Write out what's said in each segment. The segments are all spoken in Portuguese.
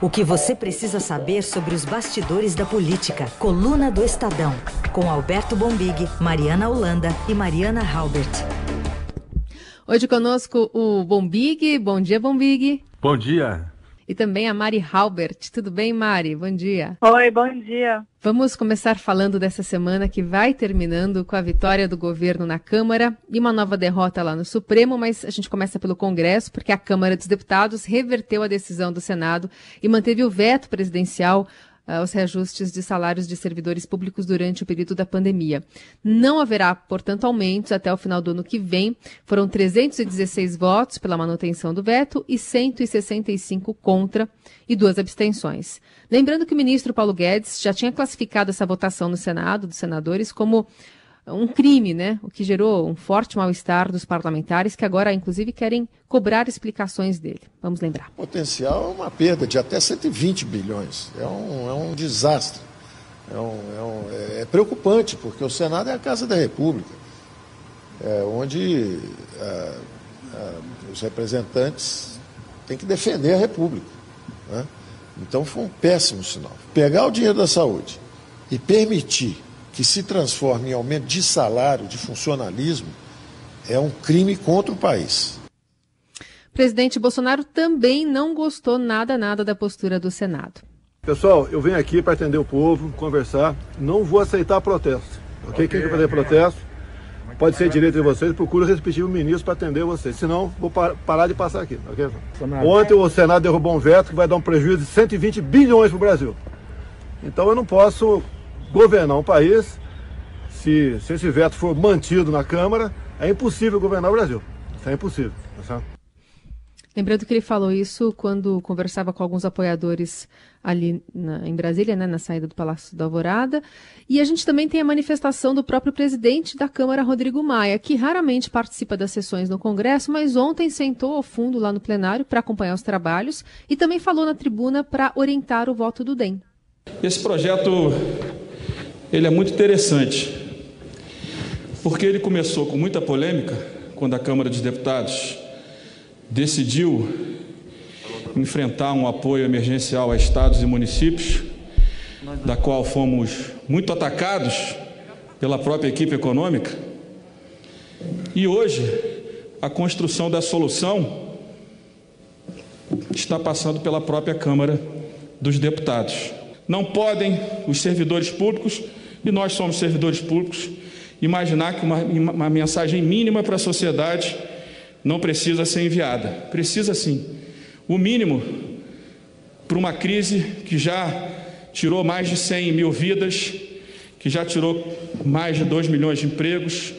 O que você precisa saber sobre os bastidores da política. Coluna do Estadão. Com Alberto Bombig, Mariana Holanda e Mariana Halbert. Hoje conosco o Bombig. Bom dia, Bombig. Bom dia. E também a Mari Halbert. Tudo bem, Mari? Bom dia. Oi, bom dia. Vamos começar falando dessa semana que vai terminando com a vitória do governo na Câmara e uma nova derrota lá no Supremo, mas a gente começa pelo Congresso, porque a Câmara dos Deputados reverteu a decisão do Senado e manteve o veto presidencial aos reajustes de salários de servidores públicos durante o período da pandemia. Não haverá, portanto, aumentos até o final do ano que vem. Foram 316 votos pela manutenção do veto e 165 contra e duas abstenções. Lembrando que o ministro Paulo Guedes já tinha classificado essa votação no Senado dos senadores como um crime, né? O que gerou um forte mal-estar dos parlamentares que agora, inclusive, querem cobrar explicações dele. Vamos lembrar. O potencial é uma perda de até 120 bilhões. É um, é um desastre. É, um, é, um, é, preocupante, porque o Senado é a Casa da República, é onde é, é, os representantes têm que defender a República. Né? Então foi um péssimo sinal. Pegar o dinheiro da saúde e permitir que se transforme em aumento de salário, de funcionalismo, é um crime contra o país. Presidente Bolsonaro também não gostou nada, nada da postura do Senado. Pessoal, eu venho aqui para atender o povo, conversar. Não vou aceitar protesto. Ok? okay. Quem quer fazer protesto, pode ser direito de vocês. Procuro repetir o ministro para atender vocês. Senão, vou par parar de passar aqui. Okay? Ontem o Senado derrubou um veto que vai dar um prejuízo de 120 bilhões para o Brasil. Então eu não posso governar um país, se, se esse veto for mantido na Câmara, é impossível governar o Brasil. Isso é impossível. Tá Lembrando que ele falou isso quando conversava com alguns apoiadores ali na, em Brasília, né, na saída do Palácio da Alvorada. E a gente também tem a manifestação do próprio presidente da Câmara, Rodrigo Maia, que raramente participa das sessões no Congresso, mas ontem sentou ao fundo lá no plenário para acompanhar os trabalhos e também falou na tribuna para orientar o voto do DEM. Esse projeto ele é muito interessante, porque ele começou com muita polêmica quando a Câmara dos Deputados decidiu enfrentar um apoio emergencial a estados e municípios, da qual fomos muito atacados pela própria equipe econômica. E hoje, a construção da solução está passando pela própria Câmara dos Deputados. Não podem os servidores públicos, e nós somos servidores públicos, imaginar que uma, uma mensagem mínima para a sociedade não precisa ser enviada. Precisa sim. O mínimo para uma crise que já tirou mais de 100 mil vidas, que já tirou mais de 2 milhões de empregos,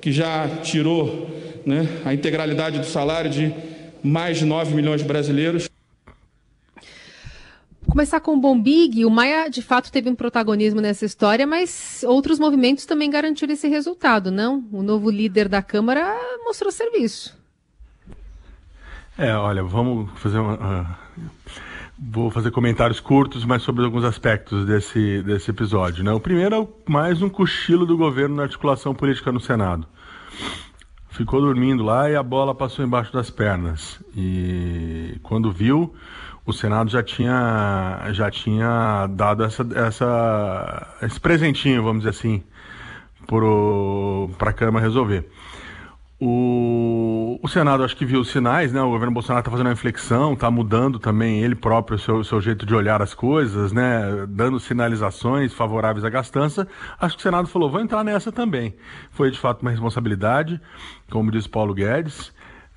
que já tirou né, a integralidade do salário de mais de 9 milhões de brasileiros. Começar com o Bombig, o Maia de fato teve um protagonismo nessa história, mas outros movimentos também garantiram esse resultado, não? O novo líder da Câmara mostrou serviço. É, olha, vamos fazer uma. Uh, vou fazer comentários curtos, mas sobre alguns aspectos desse, desse episódio. Né? O primeiro é mais um cochilo do governo na articulação política no Senado. Ficou dormindo lá e a bola passou embaixo das pernas. E quando viu, o Senado já tinha, já tinha dado essa, essa, esse presentinho, vamos dizer assim, para a Câmara resolver. O, o Senado acho que viu os sinais, né? O governo Bolsonaro está fazendo uma inflexão, está mudando também ele próprio o seu, seu jeito de olhar as coisas, né? Dando sinalizações favoráveis à gastança. Acho que o Senado falou, vou entrar nessa também. Foi de fato uma responsabilidade, como diz Paulo Guedes.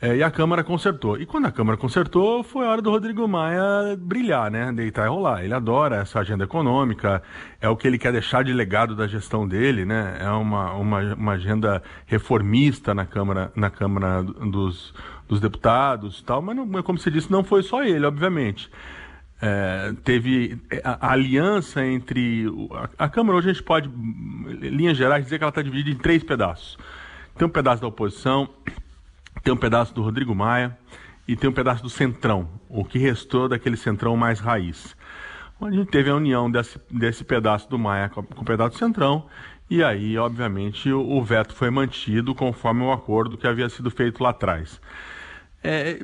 É, e a Câmara consertou. E quando a Câmara consertou, foi a hora do Rodrigo Maia brilhar, né? Deitar e rolar. Ele adora essa agenda econômica, é o que ele quer deixar de legado da gestão dele, né? É uma, uma, uma agenda reformista na Câmara, na Câmara dos, dos Deputados tal, mas, não, como você disse, não foi só ele, obviamente. É, teve a, a, aliança entre. A, a, Câmara hoje a gente pode, em linhas gerais, dizer que ela está dividida em três pedaços. Tem um pedaço da oposição, tem um pedaço do Rodrigo Maia e tem um pedaço do Centrão, o que restou daquele Centrão mais raiz. Onde a gente teve a união desse, desse pedaço do Maia com, com o pedaço do Centrão, e aí, obviamente, o, o, veto foi mantido conforme o acordo que havia sido feito lá atrás. é,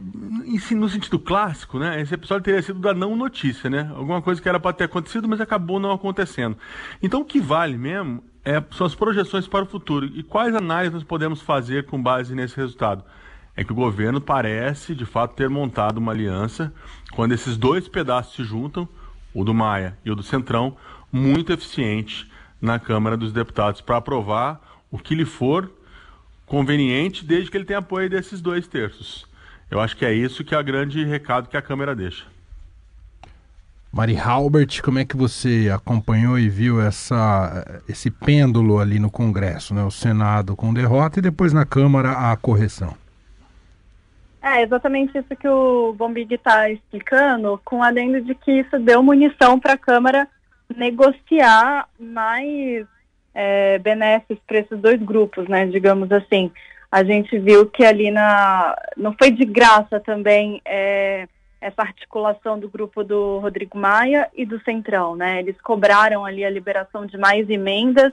no sentido clássico, né, esse episódio teria sido da não notícia, né? Alguma coisa que era para ter acontecido, mas acabou não acontecendo. Então, o que vale mesmo é, são as projeções para o futuro. E quais análises nós podemos fazer com base nesse resultado? É que o governo parece, de fato, ter montado uma aliança, quando esses dois pedaços se juntam, o do Maia e o do Centrão, muito eficiente na Câmara dos Deputados para aprovar o que lhe for conveniente, desde que ele tenha apoio desses dois terços. Eu acho que é isso que é o grande recado que a Câmara deixa. Mari Halbert, como é que você acompanhou e viu essa, esse pêndulo ali no Congresso, né? O Senado com derrota e depois na Câmara a correção. É exatamente isso que o Bombig está explicando, com adendo de que isso deu munição para a Câmara negociar mais é, para esses dois grupos, né? Digamos assim a gente viu que ali na. Não foi de graça também é, essa articulação do grupo do Rodrigo Maia e do Centrão, né? Eles cobraram ali a liberação de mais emendas,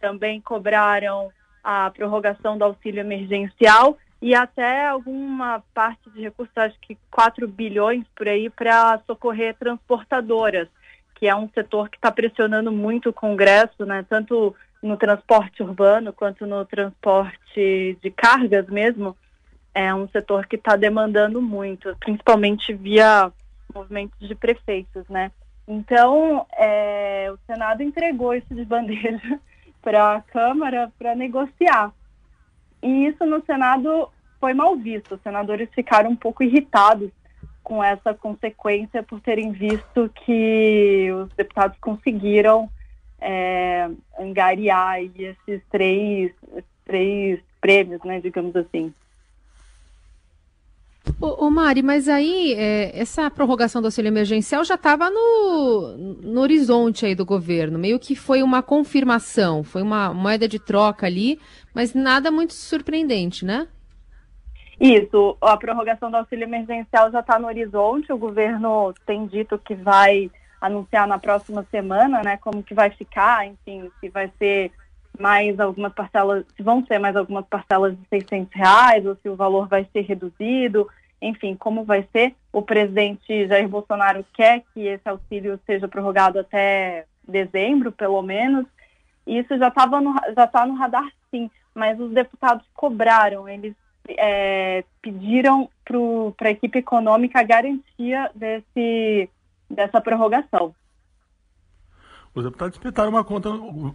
também cobraram a prorrogação do auxílio emergencial e até alguma parte de recursos, acho que 4 bilhões por aí, para socorrer transportadoras, que é um setor que está pressionando muito o Congresso, né? Tanto no transporte urbano quanto no transporte de cargas mesmo, é um setor que está demandando muito, principalmente via movimentos de prefeitos, né? Então, é, o Senado entregou isso de bandeja para a Câmara para negociar. E isso no Senado foi mal visto. Os senadores ficaram um pouco irritados com essa consequência por terem visto que os deputados conseguiram é, angariar esses três, três prêmios, né, digamos assim. Ô, ô Mari, mas aí é, essa prorrogação do auxílio emergencial já estava no, no horizonte aí do governo, meio que foi uma confirmação, foi uma moeda de troca ali, mas nada muito surpreendente, né? Isso, a prorrogação do auxílio emergencial já está no horizonte, o governo tem dito que vai anunciar na próxima semana, né, como que vai ficar, enfim, se vai ser mais algumas parcelas, se vão ser mais algumas parcelas de 600 reais ou se o valor vai ser reduzido, enfim, como vai ser. O presidente Jair Bolsonaro quer que esse auxílio seja prorrogado até dezembro, pelo menos. E isso já estava já está no radar, sim. Mas os deputados cobraram, eles é, pediram para a equipe econômica a garantia desse dessa prorrogação. Os deputados espetaram uma conta,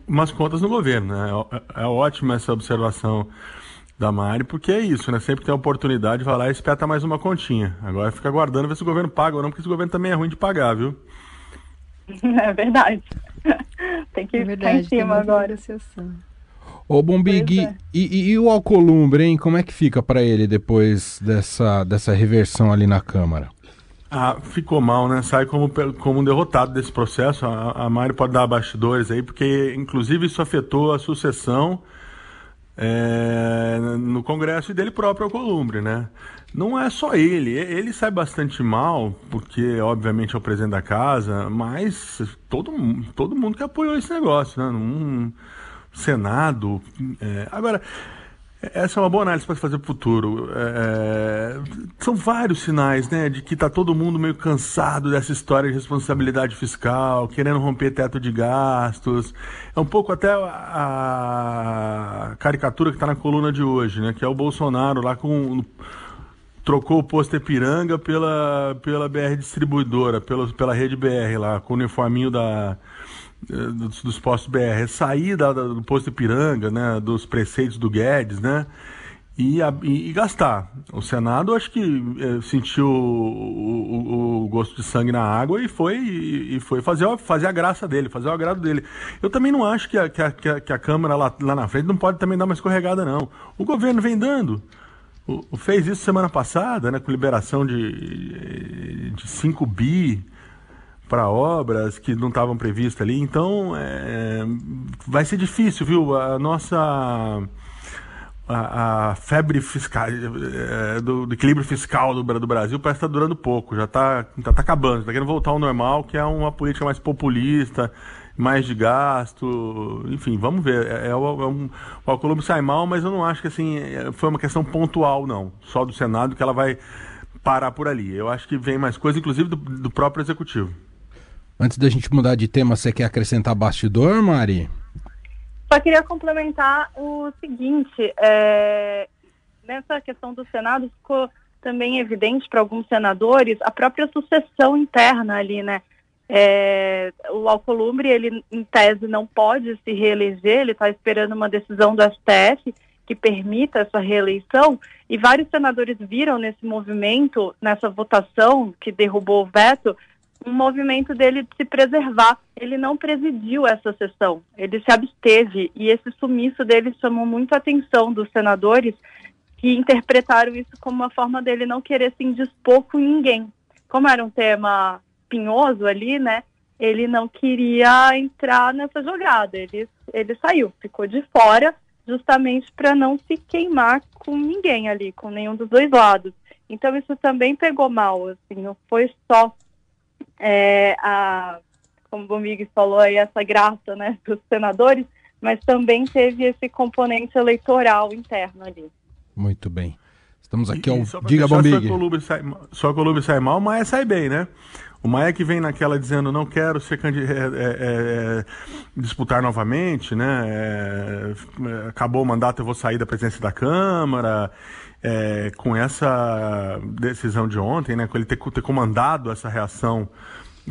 umas contas no governo. Né? É, é ótima essa observação da Mari, porque é isso, né? Sempre tem a oportunidade, vai lá e espeta mais uma continha. Agora fica aguardando ver se o governo paga ou não, porque esse governo também é ruim de pagar, viu? É verdade. tem que é verdade, ficar em cima agora. Ô Bombig, é. e, e, o Alcolumbre, hein? Como é que fica para ele depois dessa, dessa reversão ali na Câmara? Ah, ficou mal, né? Sai como, como um derrotado desse processo. A, a Mari pode dar bastidores aí, porque inclusive isso afetou a sucessão é, no Congresso e dele próprio ao Columbre, né? Não é só ele, ele sai bastante mal, porque obviamente é o presidente da casa, mas todo, todo mundo que apoiou esse negócio, né? Um Senado. É, agora, essa é uma boa análise para fazer para o futuro. É, são vários sinais né, de que está todo mundo meio cansado dessa história de responsabilidade fiscal, querendo romper teto de gastos. É um pouco até a, caricatura que está na coluna de hoje, né, que é o Bolsonaro lá com. Trocou o posto Ipiranga pela, pela BR distribuidora, pela, pela rede BR lá, com o uniforminho da, dos, dos, postos BR, sair da, do posto Ipiranga, né, dos preceitos do Guedes, né, e, a, e, e gastar. O Senado acho que é, sentiu o, o, o, gosto de sangue na água e foi, e, foi fazer, fazer a graça dele, fazer o agrado dele. Eu também não acho que a, que a, que a, Câmara lá, lá na frente não pode também dar uma escorregada, não. O governo vem dando. O, fez isso semana passada, né, com liberação de, de 5 bi para obras que não estavam previstas ali. Então, é, vai ser difícil, viu? A nossa a, a febre fiscal é, do, do, equilíbrio fiscal do, do Brasil parece estar tá durando pouco, já está tá, tá acabando, está querendo voltar ao normal, que é uma política mais populista mais de gasto, enfim, vamos ver. É, é, é um, o Alcolumbre sai mal, mas eu não acho que assim é, foi uma questão pontual, não, só do Senado que ela vai parar por ali. Eu acho que vem mais coisa, inclusive do, do próprio executivo. Antes da gente mudar de tema, você quer acrescentar bastidor, Mari? Só queria complementar o seguinte: é, nessa questão do Senado ficou também evidente para alguns senadores a própria sucessão interna ali, né? É, o Alcolumbre, ele em tese não pode se reeleger, ele está esperando uma decisão do STF que permita essa reeleição, e vários senadores viram nesse movimento, nessa votação que derrubou o veto, um movimento dele de se preservar. Ele não presidiu essa sessão, ele se absteve, e esse sumiço dele chamou muito a atenção dos senadores, que interpretaram isso como uma forma dele não querer se indispor com ninguém. Como era um tema espinhoso ali, né? Ele não queria entrar nessa jogada. Ele, ele saiu, ficou de fora, justamente para não se queimar com ninguém ali, com nenhum dos dois lados. Então isso também pegou mal, assim, não foi só é, a, como o Bomig falou aí, essa graça, né, dos senadores, mas também teve esse componente eleitoral interno ali. Muito bem. Estamos aqui ao. Diga, Bombig. Só que o Lube sai mal, mas sai bem, né? O Maia que vem naquela dizendo não quero ser é, é, é, disputar novamente, né? É, acabou o mandato, eu vou sair da presidência da Câmara. É, com essa decisão de ontem, né? Com ele ter, ter comandado essa reação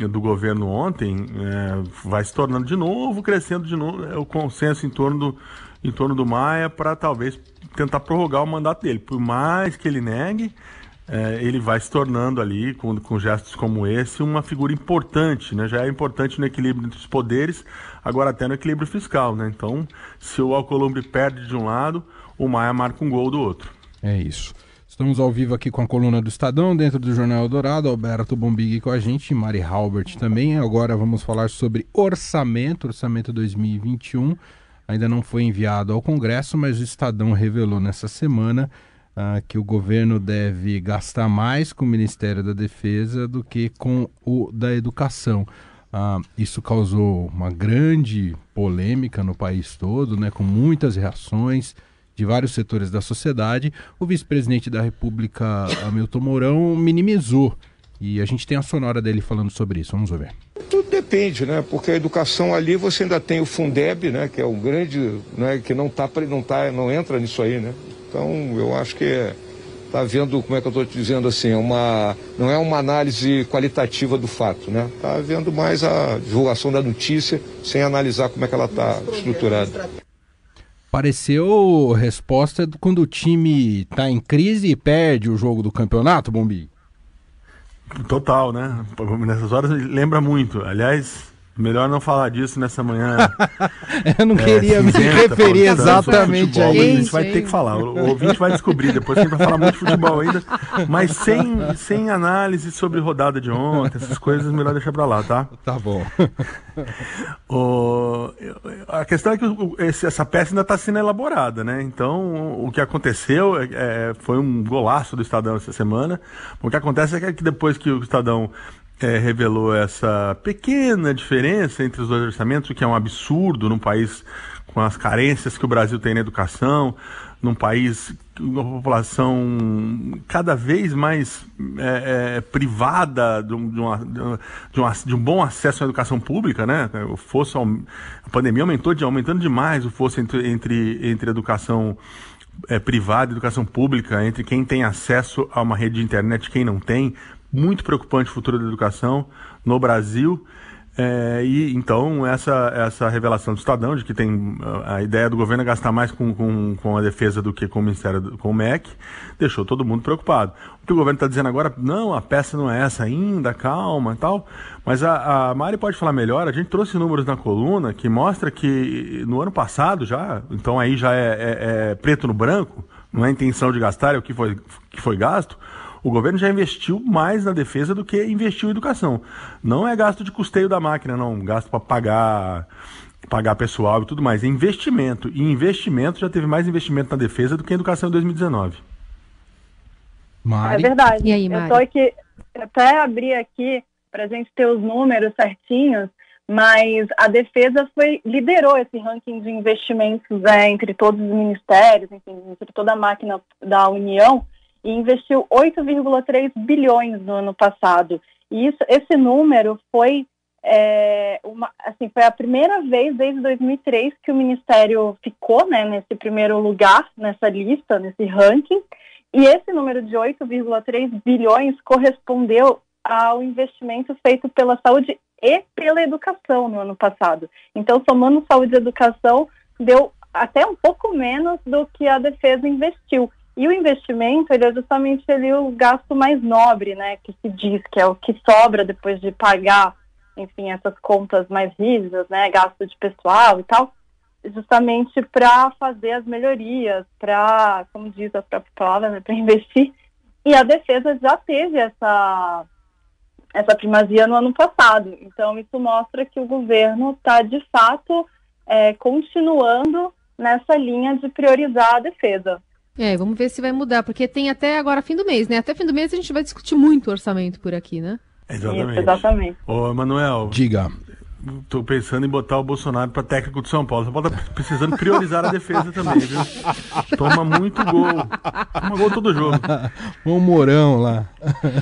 do governo ontem, é, vai se tornando de novo, crescendo de novo o consenso em torno do, em torno do Maia para talvez tentar prorrogar o mandato dele. Por mais que ele negue, é, ele vai se tornando ali, com, com gestos como esse, uma figura importante, né? Já é importante no equilíbrio entre os poderes, agora até no equilíbrio fiscal, né? Então, se o Alcolumbre perde de um lado, o Maia marca um gol do outro. É isso. Estamos ao vivo aqui com a coluna do Estadão, dentro do Jornal Dourado, Alberto Bombig com a gente, Mari Halbert também. Agora vamos falar sobre orçamento, orçamento 2021. Ainda não foi enviado ao Congresso, mas o Estadão revelou nessa semana ah, que o governo deve gastar mais com o Ministério da Defesa do que com o da Educação. Ah, isso causou uma grande polêmica no país todo, né, com muitas reações de vários setores da sociedade. O vice-presidente da República, Hamilton Mourão, minimizou. E a gente tem a sonora dele falando sobre isso. Vamos ver. Tudo depende, né? Porque a educação ali você ainda tem o Fundeb, né? Que é um grande, né? Que não tá, não tá, não entra nisso aí, né? Então, eu acho que está havendo, como é que eu estou te dizendo assim, uma, não é uma análise qualitativa do fato, né? Está havendo mais a divulgação da notícia sem analisar como é que ela está estruturada. Pareceu resposta quando o time está em crise e perde o jogo do campeonato, Bombi? Total, né? Nessas horas lembra muito. Aliás, Melhor não falar disso nessa manhã. eu não é, queria me referir exatamente a isso. A gente vai ter que falar. O ouvinte vai descobrir depois que a gente vai falar muito de futebol ainda, mas sem, sem análise sobre rodada de ontem, essas coisas, melhor deixar pra lá, tá? Tá bom. o, a questão é que esse, essa peça ainda está sendo elaborada, né? Então, o que aconteceu é, é, foi um golaço do Estadão essa semana. O que acontece é que depois que o Estadão é, revelou essa pequena diferença entre os dois orçamentos, o que é um absurdo num país com as carências que o Brasil tem na educação, num país com uma população cada vez mais é, é, privada de, um, de, uma, de, uma, de, um bom acesso à educação pública, né? O fosso, a pandemia aumentou de, aumentando demais o fosso entre, entre, entre educação é, privada e educação pública, entre quem tem acesso a uma rede de internet e quem não tem, muito preocupante o futuro da educação no Brasil. É, e então essa, essa revelação do Estadão de que tem a ideia do governo é gastar mais com, com, com a defesa do que com o Ministério com o MEC deixou todo mundo preocupado. O que o governo está dizendo agora, não, a peça não é essa ainda, calma e tal. Mas a, a Mari pode falar melhor, a gente trouxe números na coluna que mostra que no ano passado já, então aí já é, é, é preto no branco, não é intenção de gastar, é o que foi, que foi gasto o governo já investiu mais na defesa do que investiu em educação. Não é gasto de custeio da máquina, não. Gasto para pagar pagar pessoal e tudo mais. É investimento. E investimento já teve mais investimento na defesa do que em educação em 2019. Mari? É verdade. E aí, Mari? Eu tô aqui, até abri aqui para a gente ter os números certinhos, mas a defesa foi liderou esse ranking de investimentos é, entre todos os ministérios, enfim, entre toda a máquina da União, e investiu 8,3 bilhões no ano passado. E isso, esse número foi é, uma, assim, foi a primeira vez desde 2003 que o Ministério ficou né, nesse primeiro lugar, nessa lista, nesse ranking, e esse número de 8,3 bilhões correspondeu ao investimento feito pela saúde e pela educação no ano passado. Então, somando saúde e educação, deu até um pouco menos do que a defesa investiu. E o investimento, ele é justamente ali o gasto mais nobre, né, que se diz, que é o que sobra depois de pagar, enfim, essas contas mais rígidas, né, gasto de pessoal e tal, justamente para fazer as melhorias, para, como diz a própria palavra, né, para investir. E a defesa já teve essa essa primazia no ano passado. Então, isso mostra que o governo está, de fato, é, continuando nessa linha de priorizar a defesa. É, vamos ver se vai mudar, porque tem até agora fim do mês, né? Até fim do mês a gente vai discutir muito orçamento por aqui, né? Exatamente. Isso, exatamente. Ô, Emanuel. Diga. Tô pensando em botar o Bolsonaro para técnico do São Paulo. São Paulo tá precisando priorizar a defesa também, viu? Toma muito gol. Toma gol todo jogo. Um Morão lá.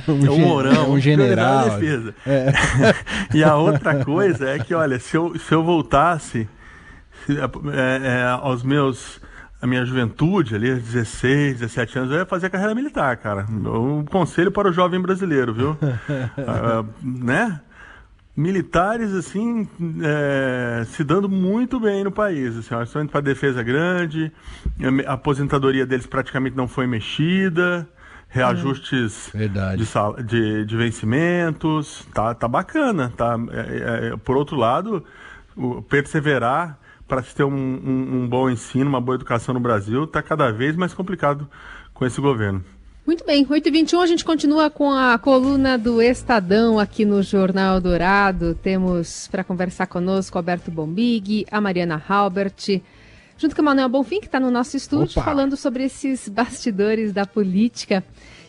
Um, é um Morão. Um general. A defesa. É. e a outra coisa é que, olha, se eu, se eu voltasse é, é, aos meus a minha juventude ali, 16, 17 anos, eu ia fazer carreira militar, cara. Um conselho para o jovem brasileiro, viu? uh, né? Militares, assim, é, se dando muito bem no país. Assim, estão para defesa grande, a aposentadoria deles praticamente não foi mexida, reajustes de, de, de, vencimentos, tá, tá bacana. Tá, é, é, por outro lado, o perseverar para se ter um, um, um, bom ensino, uma boa educação no Brasil, está cada vez mais complicado com esse governo. Muito bem, 8h21 a gente continua com a coluna do Estadão aqui no Jornal Dourado. Temos para conversar conosco o Alberto Bombig, a Mariana Halbert, junto com o Manuel Bonfim, que está no nosso estúdio, Opa. falando sobre esses bastidores da política.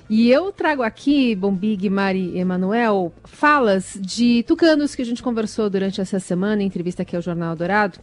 E eu trago aqui, Bombig, Mari Emanuel, falas de tucanos que a gente conversou durante essa semana, em entrevista aqui ao Jornal Dourado.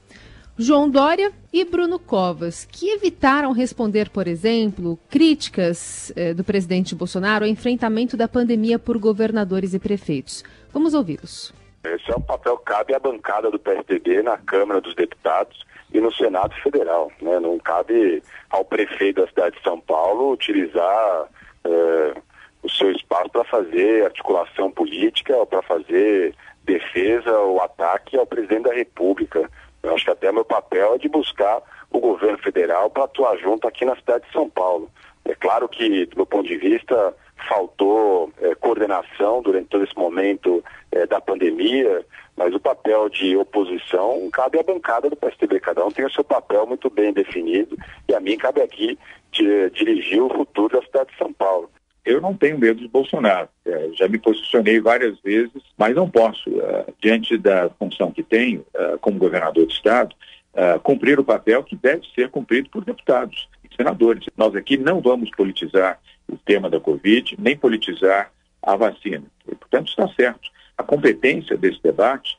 João Dória e Bruno Covas, que evitaram responder, por exemplo, críticas eh, do presidente Bolsonaro ao enfrentamento da pandemia por governadores e prefeitos. Vamos ouvi-los. Esse é um papel que cabe à bancada do PSDB na Câmara dos Deputados e no Senado Federal. Né? Não cabe ao prefeito da cidade de São Paulo utilizar eh, o seu espaço para fazer articulação política ou para fazer defesa ou ataque ao presidente da República. Eu acho que até meu papel é de buscar o governo federal para atuar junto aqui na cidade de São Paulo. É claro que, do meu ponto de vista, faltou é, coordenação durante todo esse momento é, da pandemia, mas o papel de oposição cabe à bancada do PSDB. Cada um tem o seu papel muito bem definido e a mim cabe aqui de, dirigir o futuro da cidade de São Paulo. Eu não tenho medo de Bolsonaro. É, já me posicionei várias vezes, mas não posso, é, diante da função que tenho é, como governador do Estado, é, cumprir o papel que deve ser cumprido por deputados e senadores. Nós aqui não vamos politizar o tema da Covid, nem politizar a vacina. E, portanto, está certo. A competência desse debate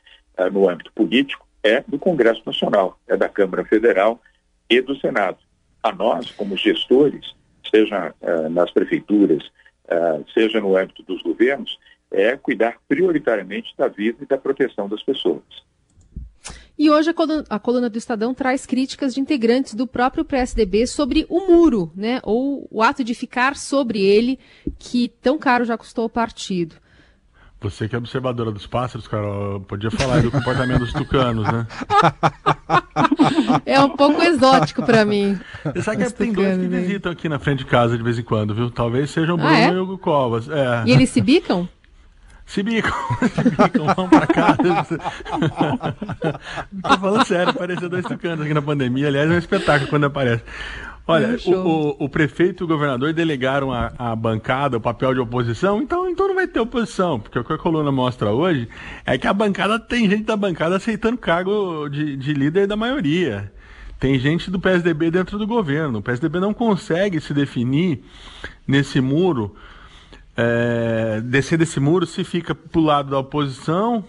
no âmbito político é do Congresso Nacional, é da Câmara Federal e do Senado. A nós, como gestores, seja uh, nas prefeituras, uh, seja no âmbito dos governos, é cuidar prioritariamente da vida e da proteção das pessoas. E hoje a coluna, a coluna, do Estadão traz críticas de integrantes do próprio PSDB sobre o muro, né? Ou o ato de ficar sobre ele, que tão caro já custou o partido. Você que é observadora dos pássaros, cara, podia falar do comportamento dos tucanos, né? É um pouco exótico para mim. Você sabe que tem dois que visitam aqui na frente de casa de vez em quando, viu? Talvez sejam o Bruno ah, é? e o Hugo Covas. É. E eles se bicam? Se bicam, se bicam, vão pra casa. Tô falando sério, apareceu dois tucanos aqui na pandemia. Aliás, é um espetáculo quando aparece. Olha, o, o, o, prefeito e o governador delegaram a, a, bancada, o papel de oposição, então, então não vai ter oposição, porque o que a coluna mostra hoje é que a bancada tem gente da bancada aceitando cargo de, de líder da maioria. Tem gente do PSDB dentro do governo. O PSDB não consegue se definir nesse muro, é, descer desse muro se fica pro lado da oposição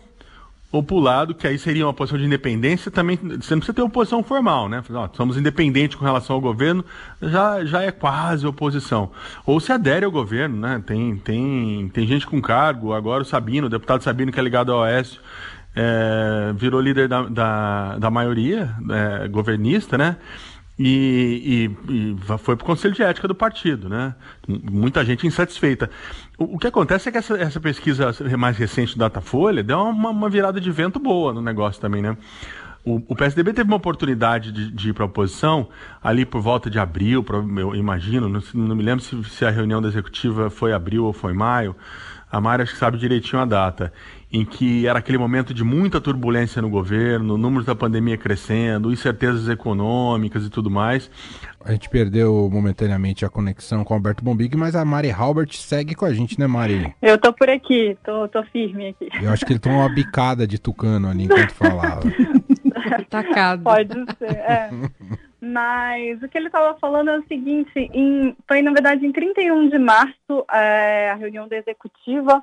ou para o lado, que aí seria uma posição de independência, também você não precisa ter formal, né? Ó, somos independentes com relação ao governo, já, já é quase oposição. Ou se adere ao governo, né? Tem, tem, tem gente com cargo, agora o Sabino, o deputado Sabino, que é ligado ao Oeste, é, virou líder da, da, da maioria é, governista, né? E, e, e, foi para o Conselho de Ética do partido, né? Muita gente insatisfeita. O, o que acontece é que essa, essa, pesquisa mais recente do Datafolha deu uma, uma, virada de vento boa no negócio também, né? O, o PSDB teve uma oportunidade de, de ir para a oposição ali por volta de abril, eu imagino, não, não me lembro se, se, a reunião da executiva foi abril ou foi maio. A Mara acho que sabe direitinho a data em que era aquele momento de muita turbulência no governo, números da pandemia crescendo, incertezas econômicas e tudo mais. A gente perdeu momentaneamente a conexão com o Alberto Bombig, mas a Mari Halbert segue com a gente, né, Mari? Eu tô por aqui, tô, tô firme aqui. Eu acho que ele tomou uma bicada de tucano ali enquanto falava. Tacado. Pode ser, é. Mas o que ele estava falando é o seguinte, em, foi na verdade em 31 de março é, a reunião da executiva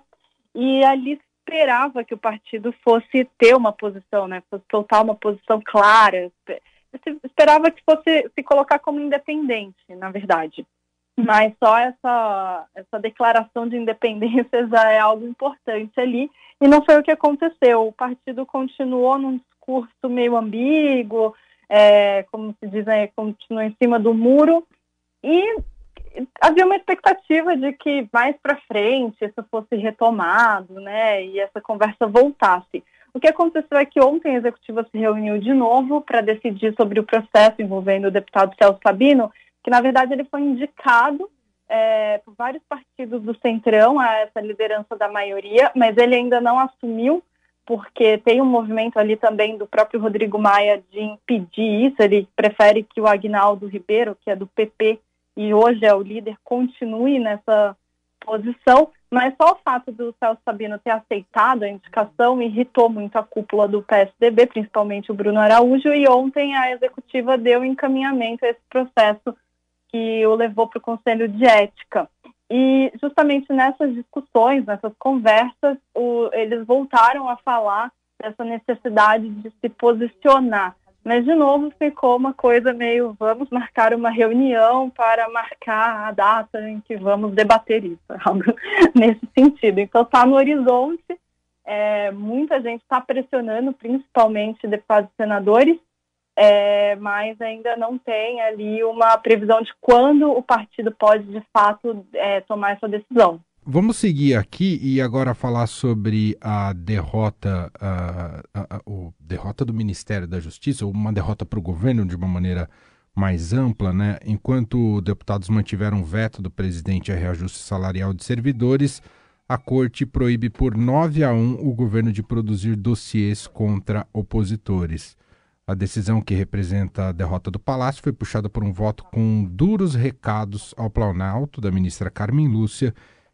e ali esperava que o partido fosse ter uma posição, né, fosse soltar uma posição clara, esperava que fosse se colocar como independente, na verdade. Mas só essa, essa declaração de independência já é algo importante ali, e não foi o que aconteceu. O partido continuou num discurso meio ambíguo, é, como se diz, é, continuou em cima do muro, e havia uma expectativa de que mais para frente isso fosse retomado, né, e essa conversa voltasse. O que aconteceu é que ontem a executiva se reuniu de novo para decidir sobre o processo envolvendo o deputado Celso Sabino, que na verdade ele foi indicado é, por vários partidos do Centrão a essa liderança da maioria, mas ele ainda não assumiu, porque tem um movimento ali também do próprio Rodrigo Maia de impedir isso. Ele prefere que o Agnaldo Ribeiro, que é do PP, e hoje é o líder, continue nessa posição, mas só o fato do Celso Sabino ter aceitado a indicação irritou muito a cúpula do PSDB, principalmente o Bruno Araújo, e ontem a executiva deu encaminhamento a esse processo que o levou para o Conselho de Ética. E justamente nessas discussões, nessas conversas, o, eles voltaram a falar dessa necessidade de se posicionar mas, de novo, ficou uma coisa meio: vamos marcar uma reunião para marcar a data em que vamos debater isso, algo nesse sentido. Então, está no horizonte, é, muita gente está pressionando, principalmente deputados e senadores, é, mas ainda não tem ali uma previsão de quando o partido pode, de fato, é, tomar essa decisão. Vamos seguir aqui e agora falar sobre a derrota, a, a, a, a derrota do Ministério da Justiça, ou uma derrota para o governo de uma maneira mais ampla, né? Enquanto deputados mantiveram veto do presidente a reajuste salarial de servidores, a corte proíbe por 9 a 1 o governo de produzir dossiês contra opositores. A decisão que representa a derrota do Palácio foi puxada por um voto com duros recados ao Planalto da ministra Carmen Lúcia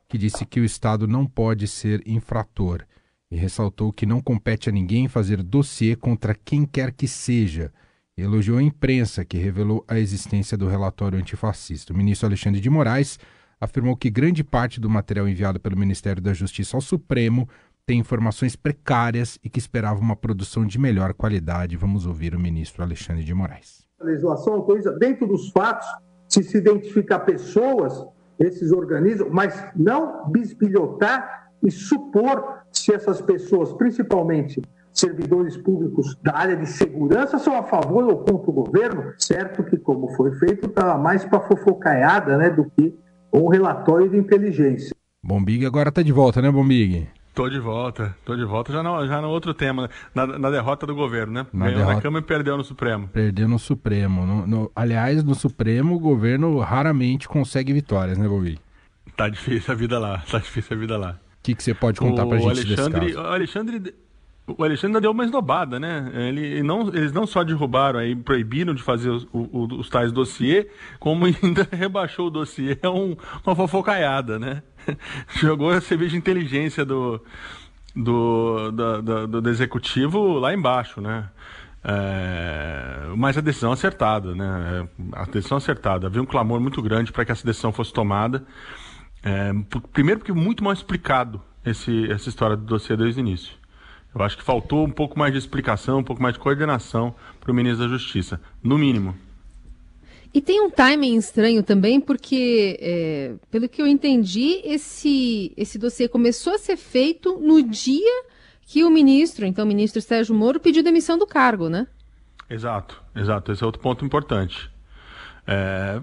que disse que o Estado não pode ser infrator e ressaltou que não compete a ninguém fazer dossiê contra quem quer que seja. Elogiou a imprensa, que revelou a existência do relatório antifascista. O ministro Alexandre de Moraes afirmou que grande parte do material enviado pelo Ministério da Justiça ao Supremo tem informações precárias e que esperava uma produção de melhor qualidade. Vamos ouvir o ministro Alexandre de Moraes. A legislação autoriza, dentro dos fatos, se se identificar pessoas esses organismos, mas não bisbilhotar e supor se essas pessoas, principalmente servidores públicos da área de segurança, são a favor ou contra o governo, certo que, como foi feito, estava mais para fofocaiada né, do que um relatório de inteligência. Bombig agora está de volta, né, Bombig? Tô de volta, tô de volta já no, já no outro tema, na, na derrota do governo, né? Na Ganhou derrota... na Câmara e perdeu no Supremo. Perdeu no Supremo. No, no, aliás, no Supremo o governo raramente consegue vitórias, né, Bovi? Tá difícil a vida lá, tá difícil a vida lá. O que, que você pode contar o pra gente Alexandre, desse caso? O Alexandre, o Alexandre deu uma esnobada, né? Ele não, eles não só derrubaram aí, proibiram de fazer os, os, tais dossiê, como ainda rebaixou o dossiê a um, uma fofocaiada, né? jogou a cerveja de inteligência do, do, do, do, do executivo lá embaixo, né? É, mas a decisão acertada, né? A decisão acertada. Havia um clamor muito grande para que essa decisão fosse tomada. É, primeiro porque muito mal explicado esse, essa história do dossiê desde o início. Eu acho que faltou um pouco mais de explicação, um pouco mais de coordenação para o ministro da Justiça, no mínimo. E tem um timing estranho também, porque, é, pelo que eu entendi, esse, esse dossiê começou a ser feito no dia que o ministro, então o ministro Sérgio Moro, pediu demissão do cargo, né? Exato, exato. Esse é outro ponto importante. É,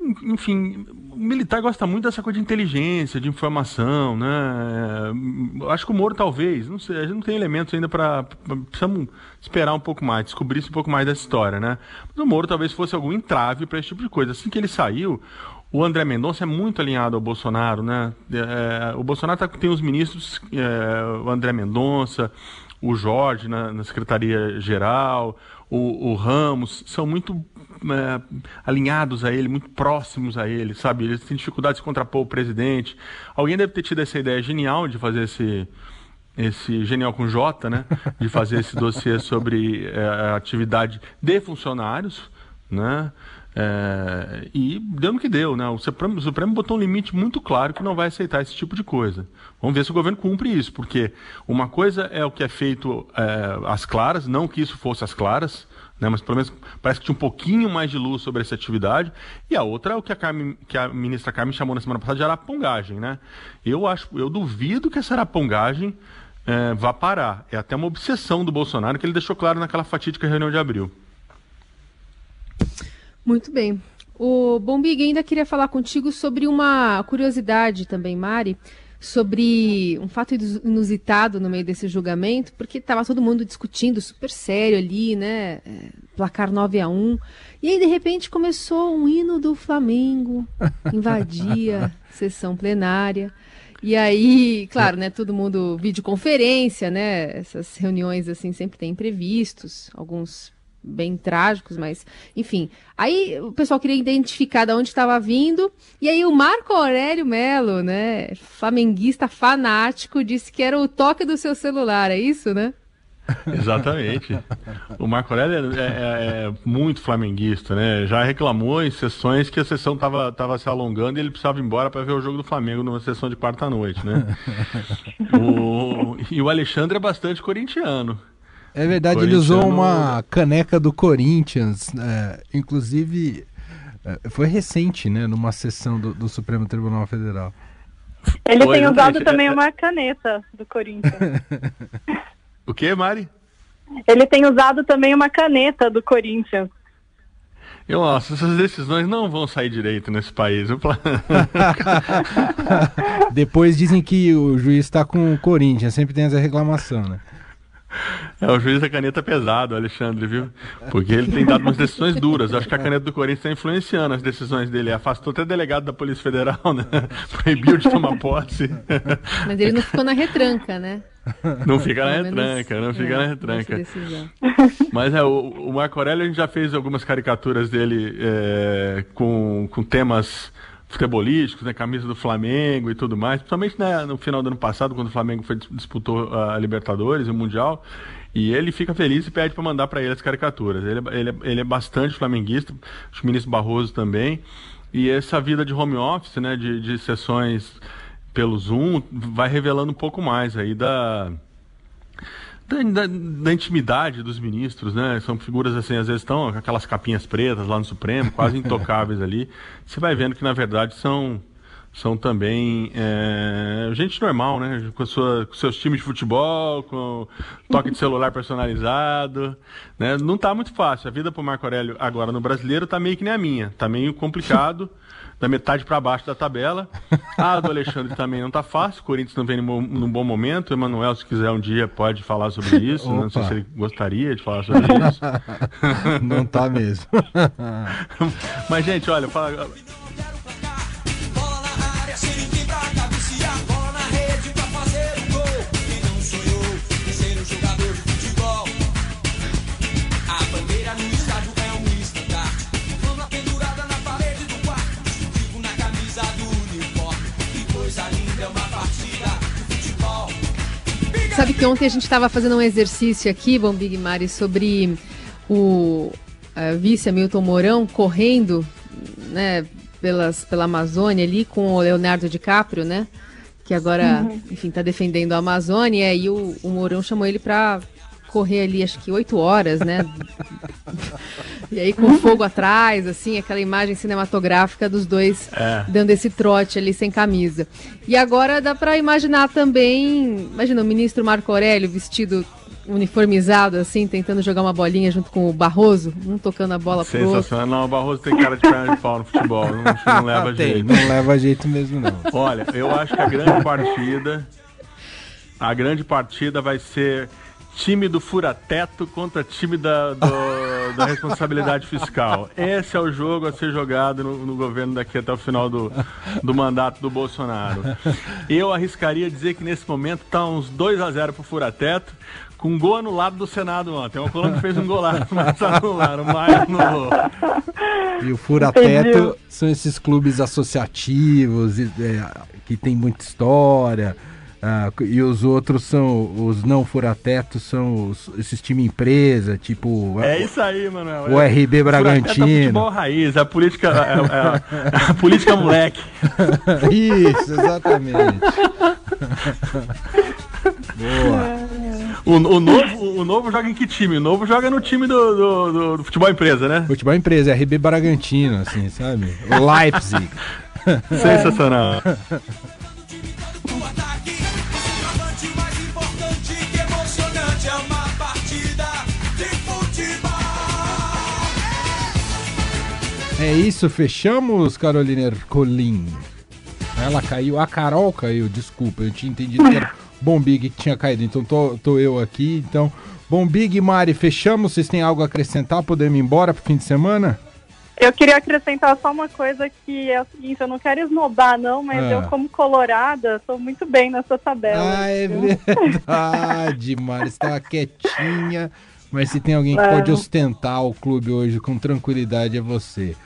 enfim, o militar gosta muito dessa coisa de inteligência, de informação, né? É, acho que o Moro talvez, não sei, a gente não tem elementos ainda para precisamos esperar um pouco mais, descobrir um pouco mais dessa história, né? Mas o Moro talvez fosse algum entrave para esse tipo de coisa. Assim que ele saiu, o André Mendonça é muito alinhado ao Bolsonaro, né? É, o Bolsonaro tá, tem os ministros, é, o André Mendonça, o Jorge na, na Secretaria-Geral, o, o, Ramos, são muito é, alinhados a ele, muito próximos a ele, sabe? Eles têm dificuldade de contrapor o presidente. Alguém deve ter tido essa ideia genial de fazer esse, esse genial com J, né? De fazer esse dossiê sobre é, atividade de funcionários, né? É, e deu no que deu, né? O Supremo, o Supremo botou um limite muito claro que não vai aceitar esse tipo de coisa. Vamos ver se o governo cumpre isso, porque uma coisa é o que é feito é, às claras, não que isso fosse às claras, né? Mas pelo menos parece que tinha um pouquinho mais de luz sobre essa atividade. E a outra é o que a, que a ministra Carmen chamou na semana passada de arapongagem, né? Eu acho, eu duvido que essa arapongagem é, vá parar. É até uma obsessão do Bolsonaro que ele deixou claro naquela fatídica reunião de abril. Muito bem. O Bombig ainda queria falar contigo sobre uma curiosidade também, Mari, sobre um fato inusitado no meio desse julgamento, porque estava todo mundo discutindo super sério ali, né? É, placar 9 a 1 E aí, de repente, começou um hino do Flamengo, invadia a sessão plenária. E aí, claro, né, todo mundo videoconferência, né? Essas reuniões assim sempre tem imprevistos, alguns bem trágicos, mas enfim. Aí o pessoal queria identificar de onde estava vindo, e aí o Marco Aurélio Melo, né, flamenguista fanático, disse que era o toque do seu celular, é isso, né? Exatamente. O Marco Aurélio é, é, é, muito flamenguista, né? Já reclamou em sessões que a sessão estava tava se alongando e ele precisava ir embora para ver o jogo do Flamengo numa sessão de quarta-noite, né? o, e o Alexandre é bastante corintiano. É verdade, ele usou uma caneca do Corinthians, é, inclusive é, foi recente, né, numa sessão do, do Supremo Tribunal Federal. Ele tem usado também uma caneta do Corinthians. o que, Mari? Ele tem usado também uma caneta do Corinthians. Eu, nossa, essas decisões não vão sair direito nesse país. Depois dizem que o juiz está com o Corinthians, sempre tem essa reclamação, né? É o juiz da caneta pesado, Alexandre, viu? Porque ele tem dado umas decisões duras. Acho que a caneta do Corinthians está influenciando as decisões dele. Afastou até delegado da Polícia Federal, né? Proibiu de tomar posse. Mas ele não ficou na retranca, né? Não fica na retranca, não fica é, na retranca. Mas é, o, o Marco Aurélio, a gente já fez algumas caricaturas dele é, com, com temas futebolísticos, né, camisa do Flamengo e tudo mais, principalmente né, no final do ano passado, quando o Flamengo foi, disputou a Libertadores e o Mundial, e ele fica feliz e pede para mandar para ele as caricaturas. Ele, é, ele, é, ele é bastante flamenguista, acho que o ministro Barroso também, e essa vida de home office, né, de, de sessões pelo Zoom, vai revelando um pouco mais aí da da, da, da, intimidade dos ministros, né? São figuras assim, às vezes estão com aquelas capinhas pretas lá no Supremo, quase intocáveis ali. Você vai vendo que na verdade são são também é, gente normal, né? Com, sua, com seus times de futebol, com toque de celular personalizado, né? Não está muito fácil. A vida para o Marco Aurélio agora no brasileiro está meio que nem a minha, está meio complicado da metade para baixo da tabela. A do Alexandre também não está fácil. O Corinthians não vem num bom momento. O Emanuel, se quiser um dia, pode falar sobre isso. não sei se ele gostaria de falar sobre isso. não está mesmo. Mas, gente, olha, fala. Sabe que ontem a gente estava fazendo um exercício aqui, Bom Big Mari, sobre o vice Hamilton Mourão correndo né, pelas, pela Amazônia ali com o Leonardo DiCaprio, né? que agora, uhum. enfim, está defendendo a Amazônia, e o, o Mourão chamou ele para correr ali, acho que oito horas, né? e aí com fogo atrás, assim, aquela imagem cinematográfica dos dois é. dando esse trote ali sem camisa. E agora dá para imaginar também, imagina o ministro Marco Aurélio vestido uniformizado, assim, tentando jogar uma bolinha junto com o Barroso, um tocando a bola pro Sensacional. Não, o Barroso tem cara de perna de pau no futebol. Não, não leva tem, jeito. Não leva jeito mesmo, não. Olha, eu acho que a grande partida. A grande partida vai ser time do fura-teto contra time da, do, da responsabilidade fiscal. Esse é o jogo a ser jogado no, no, governo daqui até o final do, do mandato do Bolsonaro. Eu arriscaria dizer que nesse momento está uns 2 a 0 para o fura-teto, com um gol anulado do Senado ontem. O Colômbia fez um golaço, mas anularam, mas anulou. E o fura-teto são esses clubes associativos é, que tem muita história ah, e os outros são, os não furatetos são os, esses time empresa, tipo. É isso aí, Manuel. O é, RB Bragantino. É futebol raiz, a política, a, a, a, a política moleque. isso, exatamente. Boa. O, o, novo, o novo joga em que time? O novo joga no time do, do, do, do futebol empresa, né? Futebol empresa, RB Bragantino, assim, sabe? Leipzig. Sensacional. É isso, fechamos, Carolina Ercolim. Ela caiu, a Carol caiu, desculpa, eu tinha entendido que era Bombig que tinha caído, então tô, tô eu aqui. Então, Bombig Mari, fechamos? Vocês têm algo a acrescentar? Podemos ir embora pro fim de semana? Eu queria acrescentar só uma coisa que é o seguinte, eu não quero esnobar não, mas ah. eu como colorada estou muito bem nessa tabela. Ah, é verdade, Mari, está quietinha, mas se tem alguém que é. pode ostentar o clube hoje com tranquilidade é você.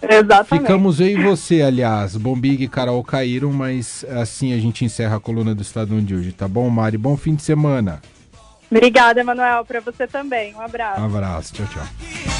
Exatamente. Ficamos eu e você, aliás. Bombig e Carol caíram, mas assim a gente encerra a coluna do Estadão de hoje, tá bom, Mari? Bom fim de semana. Obrigada, Emanuel, para você também. Um abraço. Um abraço, tchau, tchau.